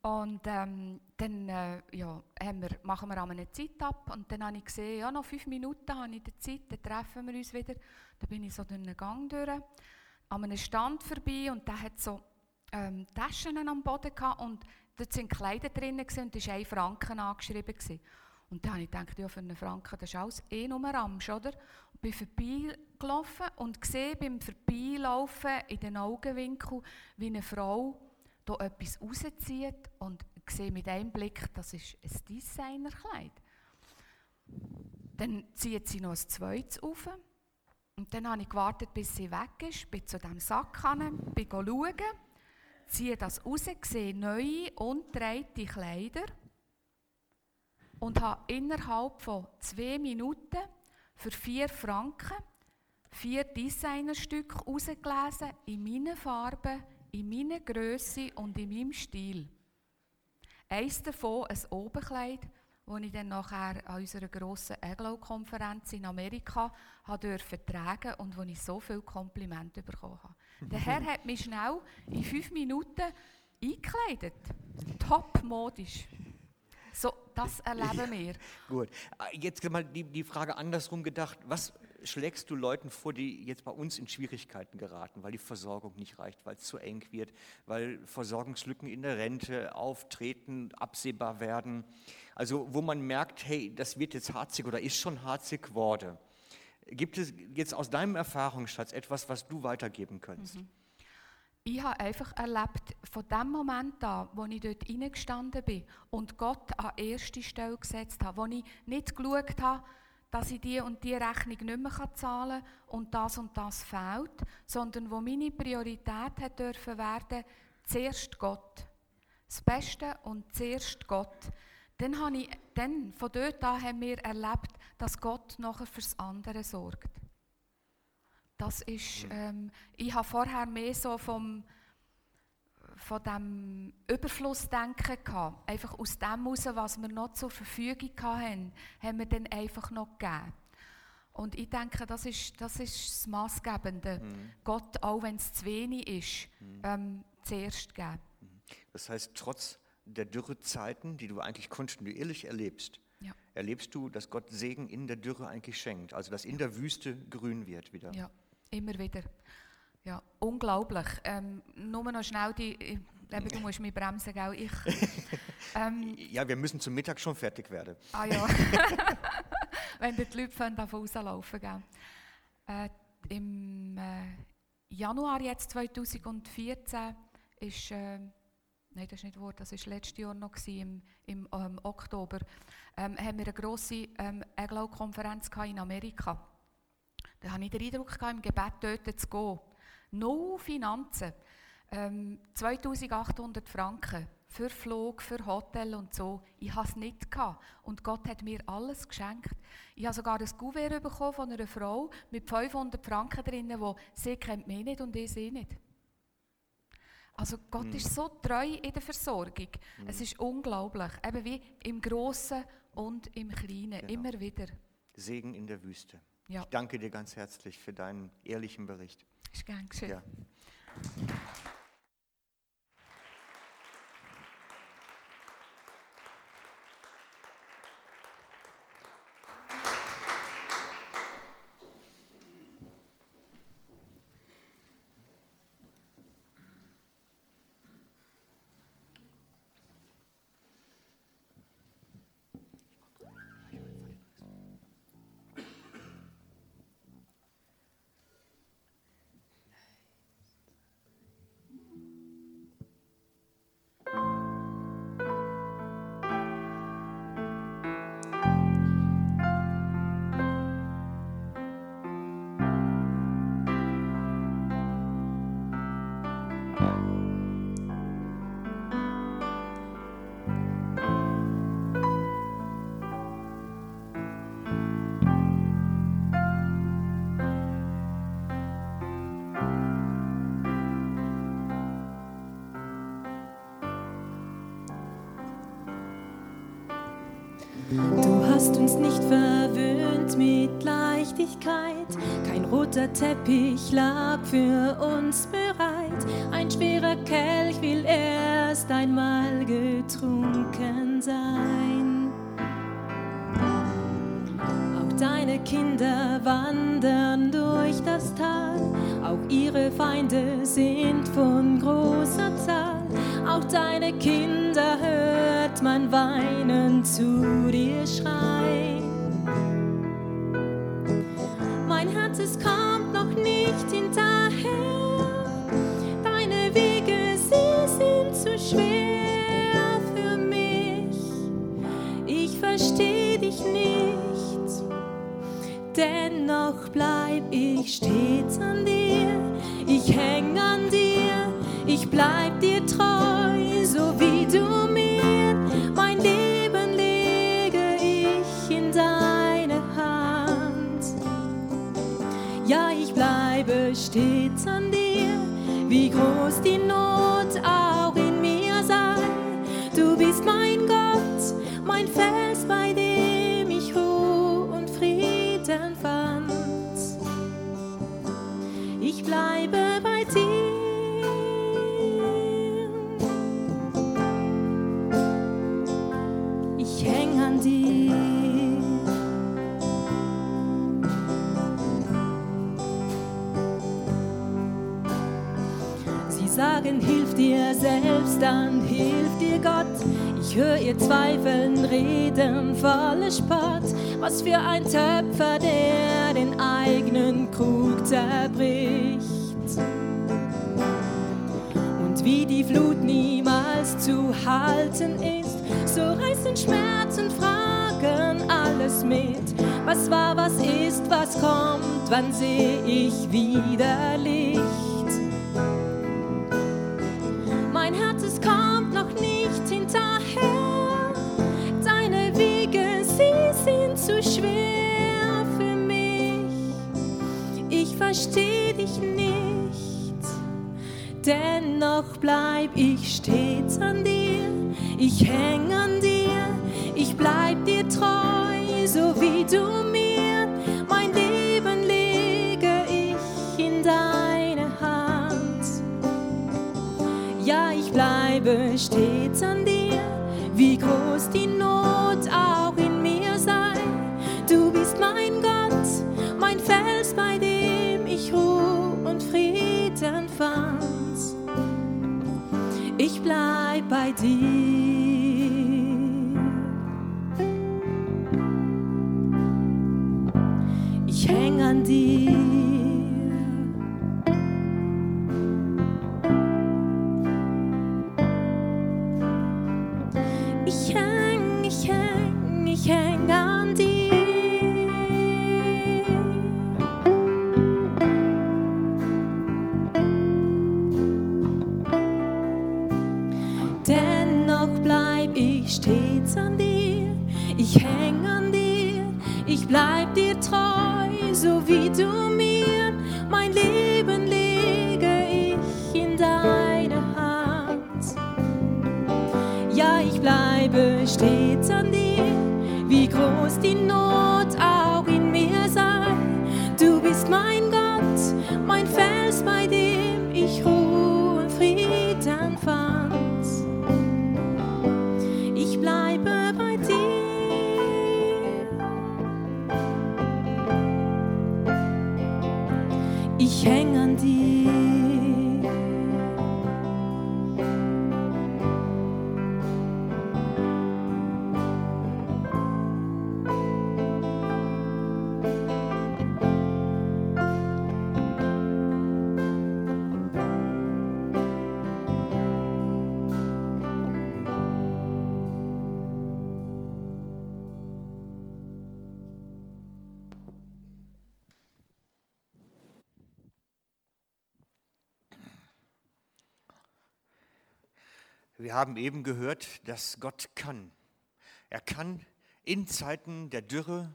Speaker 3: Und ähm, dann äh, ja, wir, machen wir eine Zeit ab und dann habe ich gesehen, ja, noch fünf Minuten habe ich die Zeit, dann treffen wir uns wieder. Dann bin ich so durch den Gang durch, an einem Stand vorbei und der hat so ähm, Taschen am Boden gehabt und dort sind Kleider drin und da war ein Franken angeschrieben. Und dann habe ich gedacht, ja, für einen Franken, das ist alles eh nur Ramsch, oder? Und bin vorbeigelaufen und sehe beim Vorbeilaufen in den Augenwinkel, wie eine Frau hier etwas rauszieht und sehe mit einem Blick, das ist ein Designerkleid. Dann zieht sie noch ein zweites auf. Und dann habe ich gewartet, bis sie weg ist, bin zu diesem Sack gegangen, bin schauen, ziehe das raus, sehe neue, undreite Kleider und habe innerhalb von zwei Minuten für vier Franken vier Designerstücke rausgelesen in meinen Farben, in meiner Größe und in meinem Stil. Eins davon ein Oberkleid, das ich dann nachher an unserer grossen Eglow-Konferenz in Amerika durfte tragen und wo ich so viele Komplimente bekommen habe. Der Herr hat mich schnell in fünf Minuten eingekleidet. Top modisch. So, das erleben wir.
Speaker 1: Gut. Jetzt mal die, die Frage andersrum gedacht. Was schlägst du Leuten vor, die jetzt bei uns in Schwierigkeiten geraten, weil die Versorgung nicht reicht, weil es zu eng wird, weil Versorgungslücken in der Rente auftreten, absehbar werden? Also wo man merkt, hey, das wird jetzt harzig oder ist schon harzig geworden. Gibt es jetzt aus deinem Erfahrungsschatz etwas, was du weitergeben könntest? Mhm.
Speaker 3: Ich habe einfach erlebt, von dem Moment an, wo ich dort hineingestanden bin und Gott an erste Stelle gesetzt habe, wo ich nicht geschaut habe, dass ich die und die Rechnung nicht mehr zahlen kann und das und das fehlt, sondern wo meine Priorität hat dürfen werden, zuerst Gott. Das Beste und zuerst Gott. Dann, habe ich, dann von dort an haben wir erlebt, dass Gott nachher fürs andere sorgt. Das ist, mhm. ähm, ich habe vorher mehr so vom, von dem Überflussdenken gehabt. Einfach aus dem heraus, was wir noch zur Verfügung hatten, haben wir dann einfach noch gegeben. Und ich denke, das ist das, ist das Maßgebende. Mhm. Gott, auch wenn es zu wenig ist, mhm. ähm, zuerst geben. Mhm.
Speaker 1: Das heißt, trotz der Dürrezeiten, die du eigentlich kontinuierlich erlebst, ja. erlebst du, dass Gott Segen in der Dürre eigentlich schenkt. Also dass in der Wüste grün wird wieder.
Speaker 3: Ja, immer wieder. Ja, unglaublich. Ähm, nur noch schnell die, ich- eben, du musst mich bremsen, gell? Ich, ähm,
Speaker 1: Ja, wir müssen zum Mittag schon fertig werden.
Speaker 3: ah ja, wenn die Leute von davon rauslaufen, gell? Äh, Im äh, Januar jetzt 2014 ist, äh, nein, das ist nicht wahr, das war letztes Jahr noch, im, im ähm, Oktober, ähm, haben wir eine grosse ähm, EGLAU-Konferenz gehabt in Amerika. Da hatte ich den Eindruck, gehabt, im Gebet dort zu gehen. No Finanzen. Ähm, 2800 Franken für Flug, für Hotel und so. Ich hatte es nicht. Gehabt. Und Gott hat mir alles geschenkt. Ich habe sogar ein Kuvert bekommen von einer Frau mit 500 Franken drin, wo sie kennt mich nicht und ich sie nicht. Also Gott ist so treu in der Versorgung. Es ist unglaublich. Eben wie im Großen und im Kleinen.
Speaker 1: Genau.
Speaker 3: Immer wieder.
Speaker 1: Segen in der Wüste.
Speaker 3: Ja.
Speaker 1: Ich danke dir ganz herzlich für deinen ehrlichen Bericht.
Speaker 3: Ist gern geschehen.
Speaker 1: Ja.
Speaker 2: Leichtigkeit. Kein roter Teppich lag für uns bereit. Ein schwerer Kelch will erst einmal getrunken sein. Auch deine Kinder wandern durch das Tal. Auch ihre Feinde sind von großer Zahl. Auch deine Kinder hört man weinen zu dir schreien. Dennoch bleib ich stets an dir. Ich häng an dir. Ich bleib dir treu, so wie du mir. Mein Leben lege ich in deine Hand. Ja, ich bleibe stets an dir, wie groß die Not sagen, hilf dir selbst, dann hilft dir Gott. Ich höre ihr Zweifeln reden, voller Spott. Was für ein Töpfer, der den eigenen Krug zerbricht. Und wie die Flut niemals zu halten ist, so reißen Schmerzen, Fragen alles mit. Was war, was ist, was kommt, wann seh ich wieder Licht? Versteh dich nicht. Dennoch bleib ich stets an dir. Ich häng an dir. Ich bleib dir treu, so wie du mir. Mein Leben lege ich in deine Hand. Ja, ich bleibe stets an dir, wie groß die Not auch bist mein Gott, mein Fels, bei dem ich Ruhe und Frieden Frieden fand. Ich bleib bei dir. Wie groß die Not auch in mir sei. Du bist mein Gott, mein Fels, bei dem
Speaker 1: Wir haben eben gehört, dass Gott kann. Er kann in Zeiten der Dürre,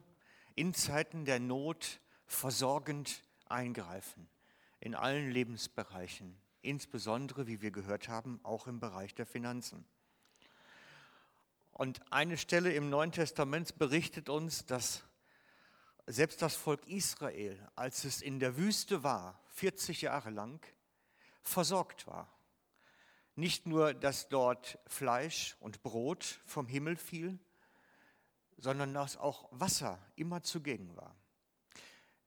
Speaker 1: in Zeiten der Not versorgend eingreifen, in allen Lebensbereichen, insbesondere, wie wir gehört haben, auch im Bereich der Finanzen. Und eine Stelle im Neuen Testament berichtet uns, dass selbst das Volk Israel, als es in der Wüste war, 40 Jahre lang, versorgt war. Nicht nur, dass dort Fleisch und Brot vom Himmel fiel, sondern dass auch Wasser immer zugegen war.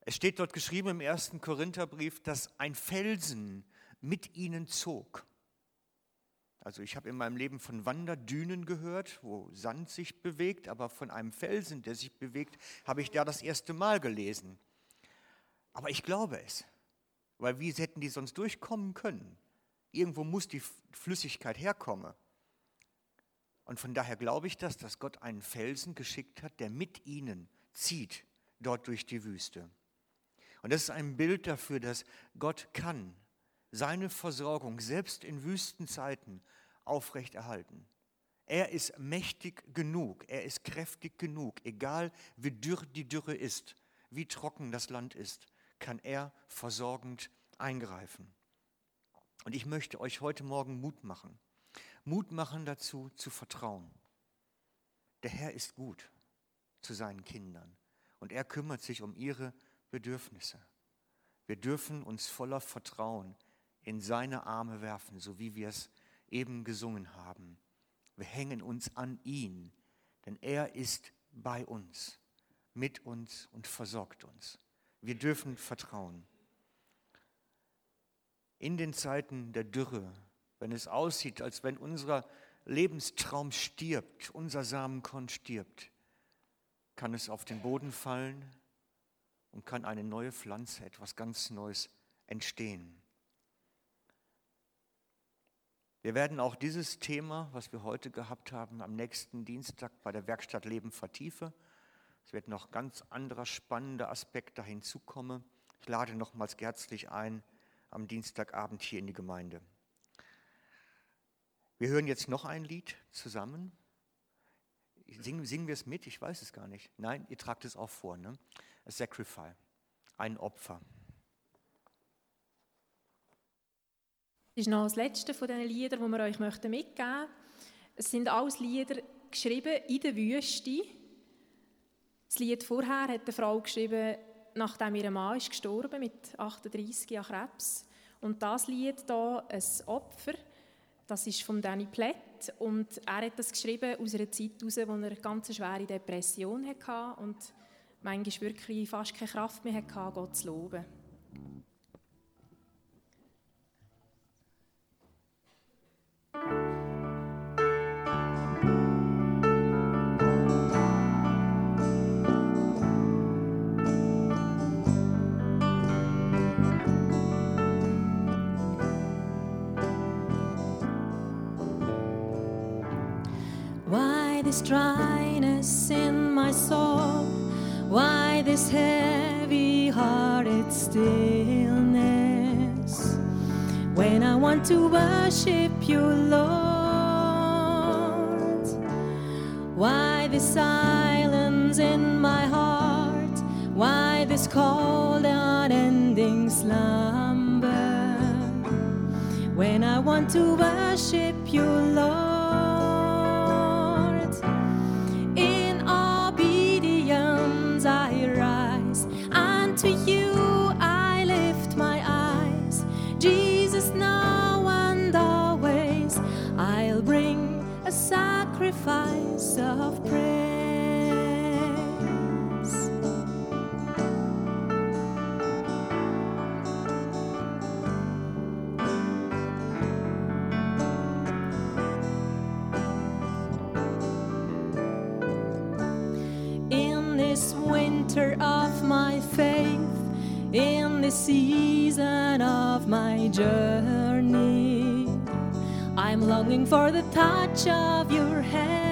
Speaker 1: Es steht dort geschrieben im ersten Korintherbrief, dass ein Felsen mit ihnen zog. Also ich habe in meinem Leben von Wanderdünen gehört, wo Sand sich bewegt, aber von einem Felsen, der sich bewegt, habe ich da das erste Mal gelesen. Aber ich glaube es, weil wie hätten die sonst durchkommen können? Irgendwo muss die Flüssigkeit herkommen. Und von daher glaube ich das, dass Gott einen Felsen geschickt hat, der mit ihnen zieht, dort durch die Wüste. Und das ist ein Bild dafür, dass Gott kann seine Versorgung selbst in Wüstenzeiten aufrechterhalten. Er ist mächtig genug, er ist kräftig genug, egal wie dürr die Dürre ist, wie trocken das Land ist, kann er versorgend eingreifen. Und ich möchte euch heute Morgen Mut machen. Mut machen dazu, zu vertrauen. Der Herr ist gut zu seinen Kindern und er kümmert sich um ihre Bedürfnisse. Wir dürfen uns voller Vertrauen in seine Arme werfen, so wie wir es eben gesungen haben. Wir hängen uns an ihn, denn er ist bei uns, mit uns und versorgt uns. Wir dürfen vertrauen. In den Zeiten der Dürre, wenn es aussieht, als wenn unser Lebenstraum stirbt, unser Samenkorn stirbt, kann es auf den Boden fallen und kann eine neue Pflanze, etwas ganz Neues entstehen. Wir werden auch dieses Thema, was wir heute gehabt haben, am nächsten Dienstag bei der Werkstatt Leben vertiefen. Es wird noch ganz anderer spannender Aspekt da hinzukommen. Ich lade nochmals herzlich ein am Dienstagabend hier in die Gemeinde. Wir hören jetzt noch ein Lied zusammen. Singen, singen wir es mit? Ich weiß es gar nicht. Nein, ihr tragt es auch vor. Ne? A Sacrifice, ein Opfer.
Speaker 4: Das ist noch das letzte von diesen Liedern, die wir euch mitgeben möchten. Es sind alles Lieder geschrieben in der Wüste. Das Lied vorher hat eine Frau geschrieben, nachdem ihr Mann ist gestorben mit 38 an Krebs. Und das Lied hier, «Ein Opfer», das ist von Danny Plett und er hat das geschrieben aus einer Zeit heraus, wo er eine ganz schwere Depression hatte und manchmal wirklich fast keine Kraft mehr hatte, Gott zu loben.
Speaker 2: thank this dryness in my soul? Why this heavy hearted stillness? When I want to worship you, Lord, why this silence in my heart? Why this cold, unending slumber? When I want to worship you, Lord, of praise. in this winter of my faith, in this season of my journey. I'm longing for the touch of your hand.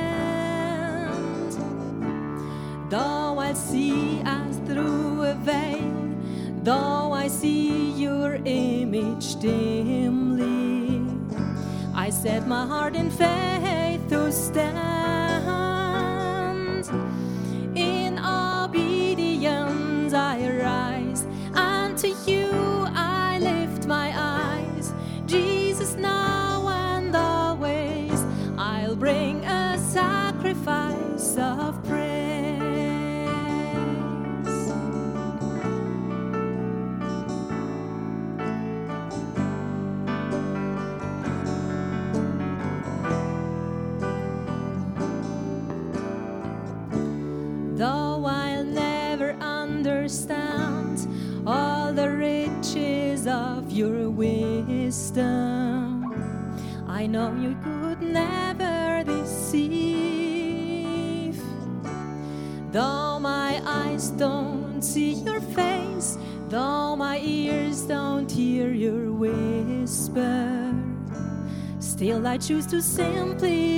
Speaker 2: Though I see as through a veil, though I see your image dimly, I set my heart in faith to stand. Know you could never deceive. Though my eyes don't see your face, though my ears don't hear your whisper, still I choose to simply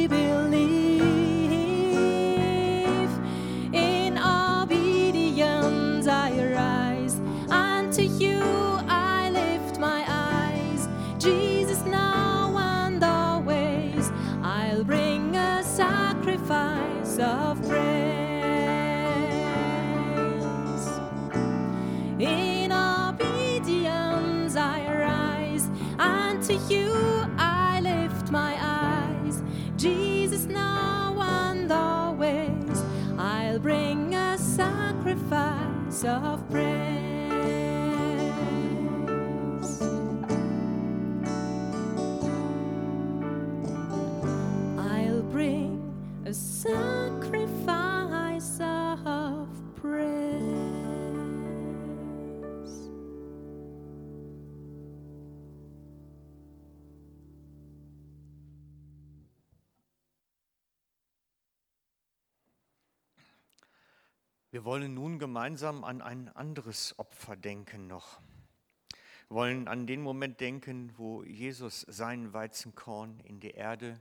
Speaker 1: Wir wollen nun gemeinsam an ein anderes Opfer denken noch. Wir wollen an den Moment denken, wo Jesus sein Weizenkorn in die Erde